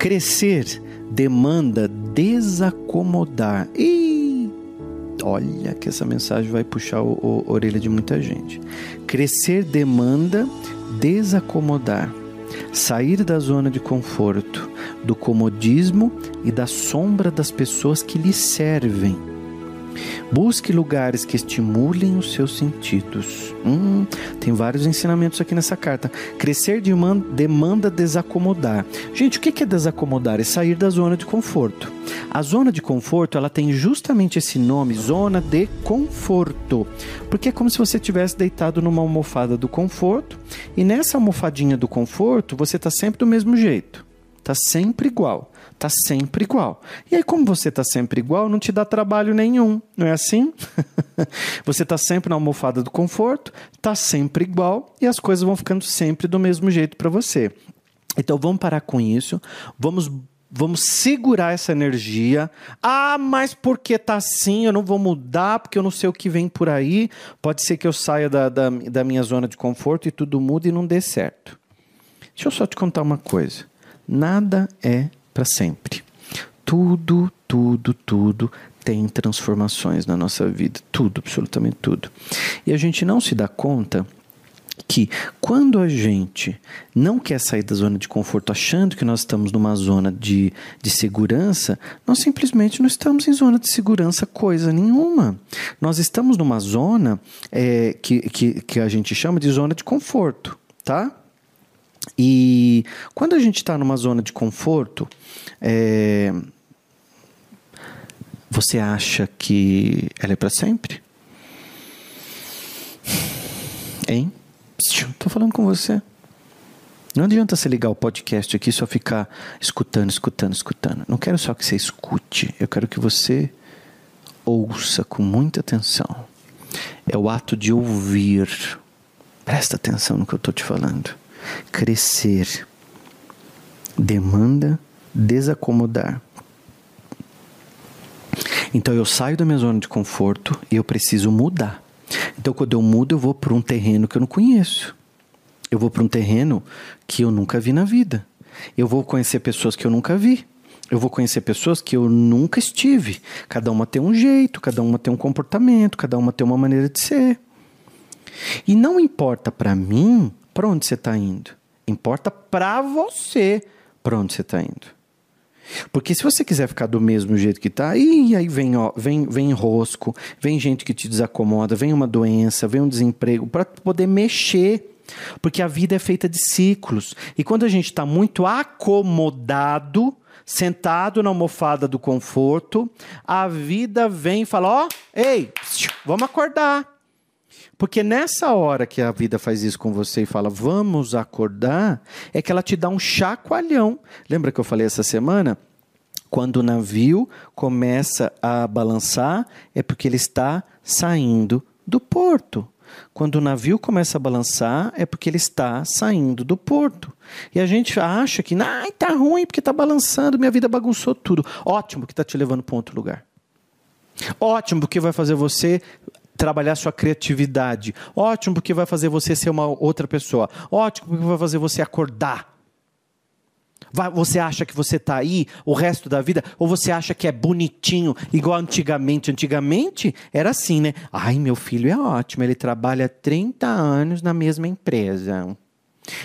Crescer demanda desacomodar. E olha que essa mensagem vai puxar o, o, a orelha de muita gente. Crescer demanda desacomodar. Sair da zona de conforto, do comodismo e da sombra das pessoas que lhe servem Busque lugares que estimulem os seus sentidos. Hum, tem vários ensinamentos aqui nessa carta. Crescer demanda desacomodar. Gente, o que é desacomodar? É sair da zona de conforto. A zona de conforto, ela tem justamente esse nome, zona de conforto. Porque é como se você tivesse deitado numa almofada do conforto e nessa almofadinha do conforto, você está sempre do mesmo jeito. Está sempre igual. Tá sempre igual. E aí, como você tá sempre igual, não te dá trabalho nenhum, não é assim? você tá sempre na almofada do conforto, tá sempre igual e as coisas vão ficando sempre do mesmo jeito para você. Então vamos parar com isso, vamos vamos segurar essa energia. Ah, mas porque tá assim, eu não vou mudar, porque eu não sei o que vem por aí. Pode ser que eu saia da, da, da minha zona de conforto e tudo muda e não dê certo. Deixa eu só te contar uma coisa. Nada é para sempre. Tudo, tudo, tudo tem transformações na nossa vida. Tudo, absolutamente tudo. E a gente não se dá conta que quando a gente não quer sair da zona de conforto achando que nós estamos numa zona de, de segurança, nós simplesmente não estamos em zona de segurança coisa nenhuma. Nós estamos numa zona é, que, que, que a gente chama de zona de conforto, tá? E quando a gente está numa zona de conforto, é, você acha que ela é para sempre? Hein? Estou falando com você. Não adianta você ligar o podcast aqui e só ficar escutando, escutando, escutando. Não quero só que você escute, eu quero que você ouça com muita atenção. É o ato de ouvir. Presta atenção no que eu estou te falando. Crescer demanda desacomodar. Então eu saio da minha zona de conforto e eu preciso mudar. Então quando eu mudo, eu vou para um terreno que eu não conheço. Eu vou para um terreno que eu nunca vi na vida. Eu vou conhecer pessoas que eu nunca vi. Eu vou conhecer pessoas que eu nunca estive. Cada uma tem um jeito, cada uma tem um comportamento, cada uma tem uma maneira de ser. E não importa para mim para onde você está indo. Importa para você para onde você está indo. Porque se você quiser ficar do mesmo jeito que está, e aí vem, ó, vem, vem rosco, vem gente que te desacomoda, vem uma doença, vem um desemprego, para poder mexer. Porque a vida é feita de ciclos. E quando a gente está muito acomodado, sentado na almofada do conforto, a vida vem e fala: Ó, oh, ei, vamos acordar. Porque nessa hora que a vida faz isso com você e fala, vamos acordar, é que ela te dá um chacoalhão. Lembra que eu falei essa semana? Quando o navio começa a balançar, é porque ele está saindo do porto. Quando o navio começa a balançar, é porque ele está saindo do porto. E a gente acha que, ai, tá ruim porque está balançando, minha vida bagunçou tudo. Ótimo que está te levando para outro lugar. Ótimo porque vai fazer você trabalhar sua criatividade. Ótimo, porque vai fazer você ser uma outra pessoa. Ótimo, porque vai fazer você acordar. Você acha que você está aí o resto da vida? Ou você acha que é bonitinho, igual antigamente? Antigamente era assim, né? Ai, meu filho é ótimo, ele trabalha 30 anos na mesma empresa.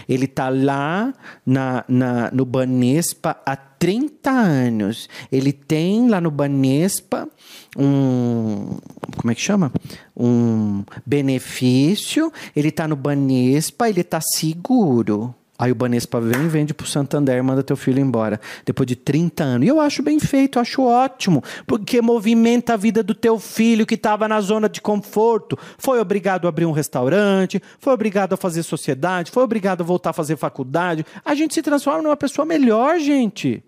Ele está lá na, na, no Banespa há 30 anos. Ele tem lá no Banespa um. Como é que chama? Um benefício. Ele está no Banespa, ele está seguro. Aí o Banespa vem, vende pro Santander manda teu filho embora. Depois de 30 anos. E eu acho bem feito, acho ótimo. Porque movimenta a vida do teu filho que estava na zona de conforto. Foi obrigado a abrir um restaurante, foi obrigado a fazer sociedade, foi obrigado a voltar a fazer faculdade. A gente se transforma numa pessoa melhor, gente.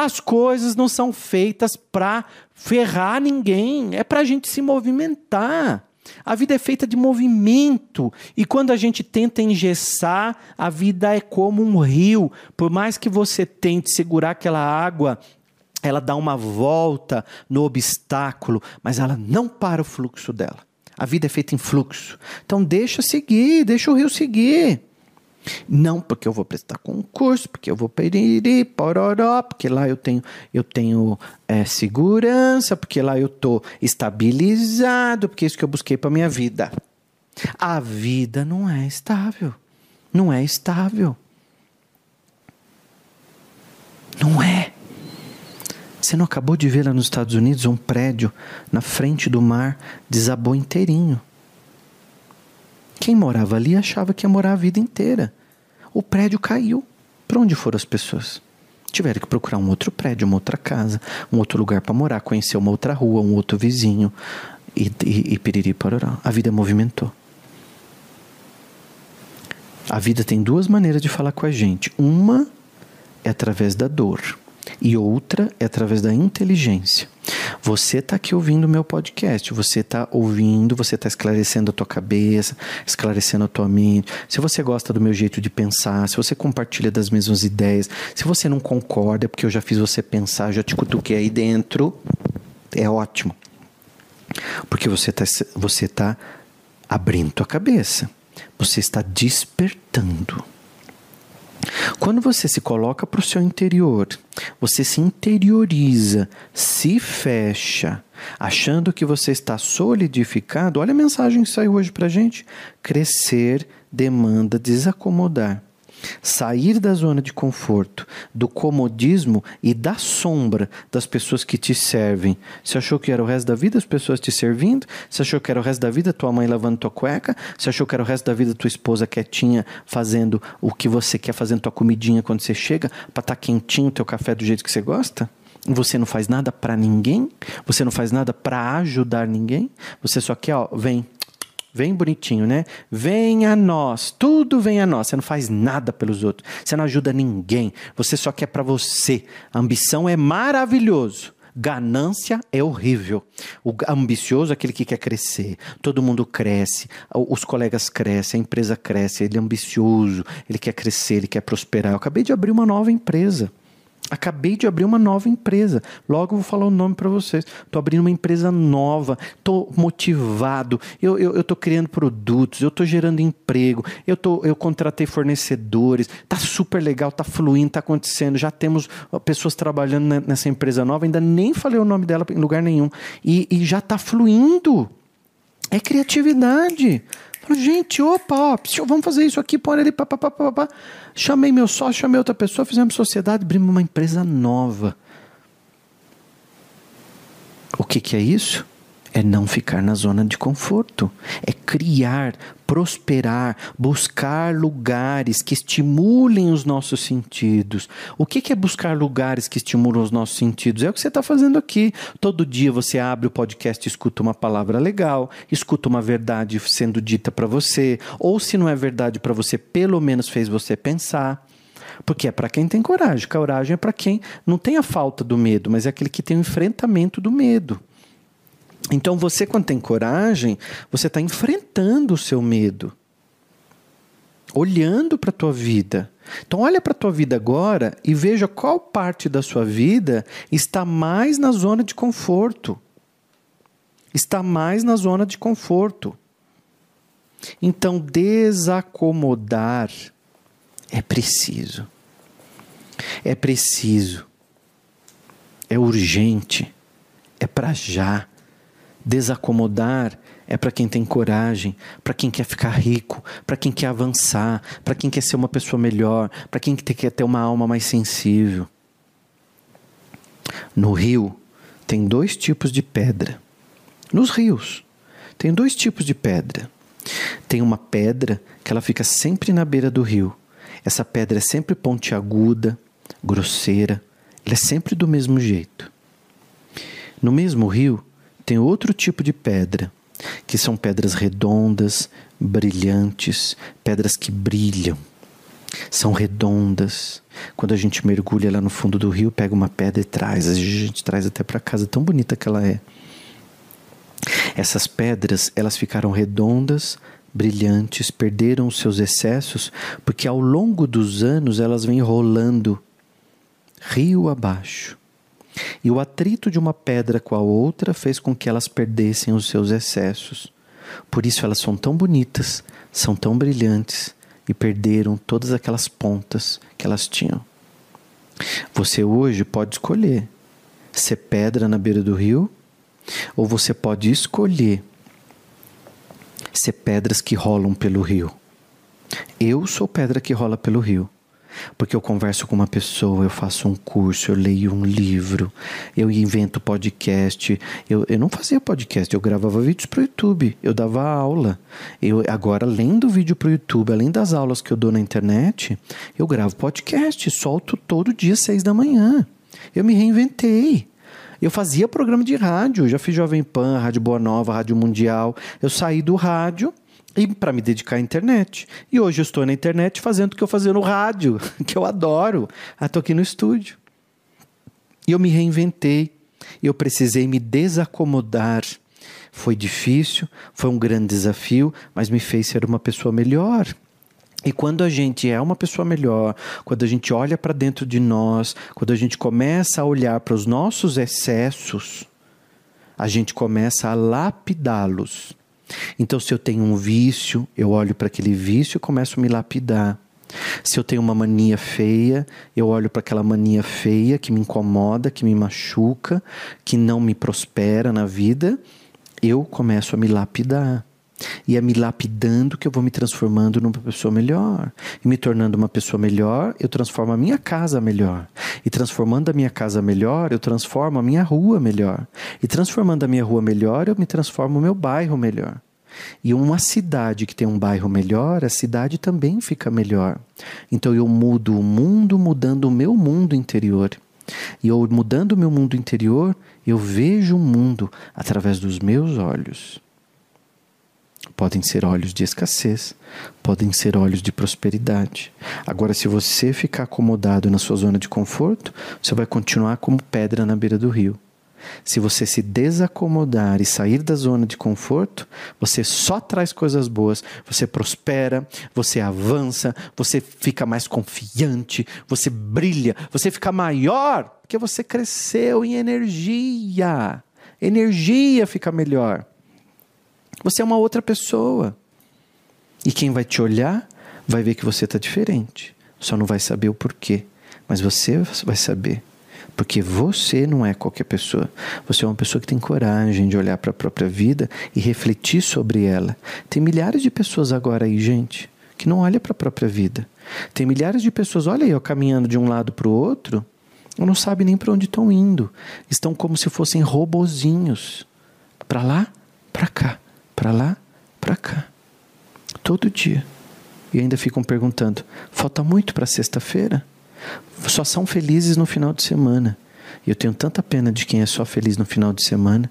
As coisas não são feitas para ferrar ninguém, é para a gente se movimentar. A vida é feita de movimento. E quando a gente tenta engessar, a vida é como um rio. Por mais que você tente segurar aquela água, ela dá uma volta no obstáculo, mas ela não para o fluxo dela. A vida é feita em fluxo. Então deixa seguir, deixa o rio seguir. Não, porque eu vou prestar concurso, porque eu vou periri, pororó, porque lá eu tenho, eu tenho é, segurança, porque lá eu tô estabilizado, porque é isso que eu busquei para minha vida. A vida não é estável. Não é estável. Não é. Você não acabou de ver lá nos Estados Unidos um prédio na frente do mar desabou inteirinho. Quem morava ali achava que ia morar a vida inteira. O prédio caiu. Para onde foram as pessoas? Tiveram que procurar um outro prédio, uma outra casa, um outro lugar para morar, conhecer uma outra rua, um outro vizinho e, e, e piriri. A vida movimentou. A vida tem duas maneiras de falar com a gente. Uma é através da dor e outra é através da inteligência. Você está aqui ouvindo o meu podcast, você está ouvindo, você está esclarecendo a tua cabeça, esclarecendo a tua mente. Se você gosta do meu jeito de pensar, se você compartilha das mesmas ideias, se você não concorda, é porque eu já fiz você pensar, já te cutuquei aí dentro, é ótimo. Porque você está você tá abrindo tua cabeça. Você está despertando. Quando você se coloca para o seu interior, você se interioriza, se fecha, achando que você está solidificado. Olha a mensagem que saiu hoje para gente: crescer demanda desacomodar. Sair da zona de conforto, do comodismo e da sombra das pessoas que te servem. Você achou que era o resto da vida as pessoas te servindo? Você achou que era o resto da vida tua mãe lavando tua cueca? Você achou que era o resto da vida tua esposa quietinha fazendo o que você quer, fazendo tua comidinha quando você chega, para estar tá quentinho teu café do jeito que você gosta? Você não faz nada para ninguém? Você não faz nada para ajudar ninguém? Você só quer, ó, vem, Vem bonitinho, né? Vem a nós, tudo vem a nós. Você não faz nada pelos outros, você não ajuda ninguém, você só quer para você. A ambição é maravilhoso. Ganância é horrível. O ambicioso é aquele que quer crescer. Todo mundo cresce, os colegas crescem, a empresa cresce. Ele é ambicioso, ele quer crescer, ele quer prosperar. Eu acabei de abrir uma nova empresa. Acabei de abrir uma nova empresa. Logo vou falar o nome para vocês. Estou abrindo uma empresa nova. Estou motivado. Eu estou criando produtos. Eu estou gerando emprego. Eu, tô, eu contratei fornecedores. Tá super legal. Tá fluindo. Tá acontecendo. Já temos pessoas trabalhando nessa empresa nova. Ainda nem falei o nome dela em lugar nenhum. E, e já está fluindo. É criatividade. Gente, opa, ó, vamos fazer isso aqui, põe ali, papapá. Chamei meu sócio, chamei outra pessoa, fizemos sociedade, abrimos uma empresa nova. O que, que é isso? É não ficar na zona de conforto, é criar, prosperar, buscar lugares que estimulem os nossos sentidos. O que é buscar lugares que estimulam os nossos sentidos? É o que você está fazendo aqui. Todo dia você abre o podcast escuta uma palavra legal, escuta uma verdade sendo dita para você, ou se não é verdade para você, pelo menos fez você pensar. Porque é para quem tem coragem. Coragem é para quem não tem a falta do medo, mas é aquele que tem o enfrentamento do medo. Então você, quando tem coragem, você está enfrentando o seu medo, olhando para a tua vida. Então olha para a tua vida agora e veja qual parte da sua vida está mais na zona de conforto. Está mais na zona de conforto. Então desacomodar é preciso. É preciso. É urgente. É para já Desacomodar é para quem tem coragem, para quem quer ficar rico, para quem quer avançar, para quem quer ser uma pessoa melhor, para quem quer ter uma alma mais sensível. No rio tem dois tipos de pedra. Nos rios tem dois tipos de pedra. Tem uma pedra que ela fica sempre na beira do rio. Essa pedra é sempre pontiaguda, grosseira, ela é sempre do mesmo jeito. No mesmo rio tem outro tipo de pedra, que são pedras redondas, brilhantes, pedras que brilham. São redondas. Quando a gente mergulha lá no fundo do rio, pega uma pedra e traz. A gente traz até para casa, tão bonita que ela é. Essas pedras, elas ficaram redondas, brilhantes, perderam os seus excessos, porque ao longo dos anos elas vêm rolando rio abaixo. E o atrito de uma pedra com a outra fez com que elas perdessem os seus excessos. Por isso elas são tão bonitas, são tão brilhantes, e perderam todas aquelas pontas que elas tinham. Você hoje pode escolher ser pedra na beira do rio, ou você pode escolher ser pedras que rolam pelo rio. Eu sou pedra que rola pelo rio. Porque eu converso com uma pessoa, eu faço um curso, eu leio um livro, eu invento podcast. Eu, eu não fazia podcast, eu gravava vídeos para o YouTube, eu dava aula. Eu, agora, além do vídeo para o YouTube, além das aulas que eu dou na internet, eu gravo podcast, solto todo dia, seis da manhã. Eu me reinventei. Eu fazia programa de rádio, já fiz Jovem Pan, Rádio Boa Nova, Rádio Mundial. Eu saí do rádio e para me dedicar à internet. E hoje eu estou na internet fazendo o que eu fazia no rádio, que eu adoro. Ah, estou aqui no estúdio. E eu me reinventei. Eu precisei me desacomodar. Foi difícil, foi um grande desafio, mas me fez ser uma pessoa melhor. E quando a gente é uma pessoa melhor, quando a gente olha para dentro de nós, quando a gente começa a olhar para os nossos excessos, a gente começa a lapidá-los. Então, se eu tenho um vício, eu olho para aquele vício e começo a me lapidar. Se eu tenho uma mania feia, eu olho para aquela mania feia que me incomoda, que me machuca, que não me prospera na vida, eu começo a me lapidar. E é me lapidando que eu vou me transformando numa pessoa melhor. E me tornando uma pessoa melhor, eu transformo a minha casa melhor. E transformando a minha casa melhor, eu transformo a minha rua melhor. E transformando a minha rua melhor, eu me transformo o meu bairro melhor. E uma cidade que tem um bairro melhor, a cidade também fica melhor. Então eu mudo o mundo mudando o meu mundo interior. E eu mudando o meu mundo interior, eu vejo o mundo através dos meus olhos. Podem ser olhos de escassez, podem ser olhos de prosperidade. Agora, se você ficar acomodado na sua zona de conforto, você vai continuar como pedra na beira do rio. Se você se desacomodar e sair da zona de conforto, você só traz coisas boas, você prospera, você avança, você fica mais confiante, você brilha, você fica maior, porque você cresceu em energia. Energia fica melhor. Você é uma outra pessoa. E quem vai te olhar vai ver que você está diferente. Só não vai saber o porquê. Mas você vai saber. Porque você não é qualquer pessoa. Você é uma pessoa que tem coragem de olhar para a própria vida e refletir sobre ela. Tem milhares de pessoas agora aí, gente, que não olham para a própria vida. Tem milhares de pessoas, olha aí, ó, caminhando de um lado para o outro, não sabem nem para onde estão indo. Estão como se fossem robozinhos. Para lá, para cá para lá, para cá. Todo dia. E ainda ficam perguntando: falta muito para sexta-feira? Só são felizes no final de semana. E eu tenho tanta pena de quem é só feliz no final de semana,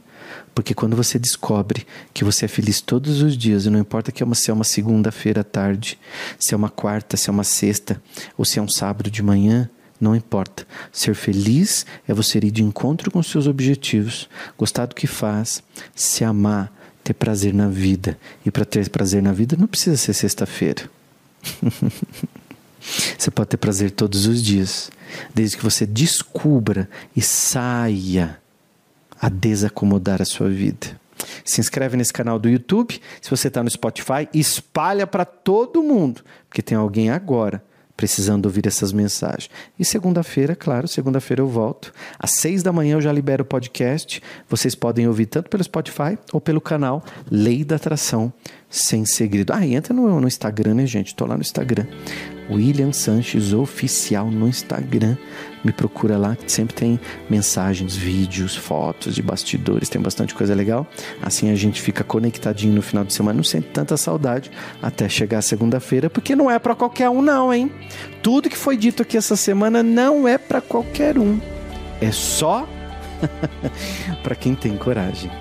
porque quando você descobre que você é feliz todos os dias, e não importa que é se é uma segunda-feira à tarde, se é uma quarta, se é uma sexta, ou se é um sábado de manhã, não importa. Ser feliz é você ir de encontro com seus objetivos, gostar do que faz, se amar, ter prazer na vida. E para ter prazer na vida não precisa ser sexta-feira. você pode ter prazer todos os dias, desde que você descubra e saia a desacomodar a sua vida. Se inscreve nesse canal do YouTube. Se você está no Spotify, espalha para todo mundo, porque tem alguém agora precisando ouvir essas mensagens. E segunda-feira, claro, segunda-feira eu volto. Às seis da manhã eu já libero o podcast. Vocês podem ouvir tanto pelo Spotify ou pelo canal Lei da Atração Sem Segredo. Ah, entra no, no Instagram, né, gente? Estou lá no Instagram. William Sanches Oficial no Instagram. Me procura lá, que sempre tem mensagens, vídeos, fotos de bastidores, tem bastante coisa legal. Assim a gente fica conectadinho no final de semana, não sente tanta saudade até chegar segunda-feira, porque não é para qualquer um, não, hein? Tudo que foi dito aqui essa semana não é para qualquer um. É só para quem tem coragem.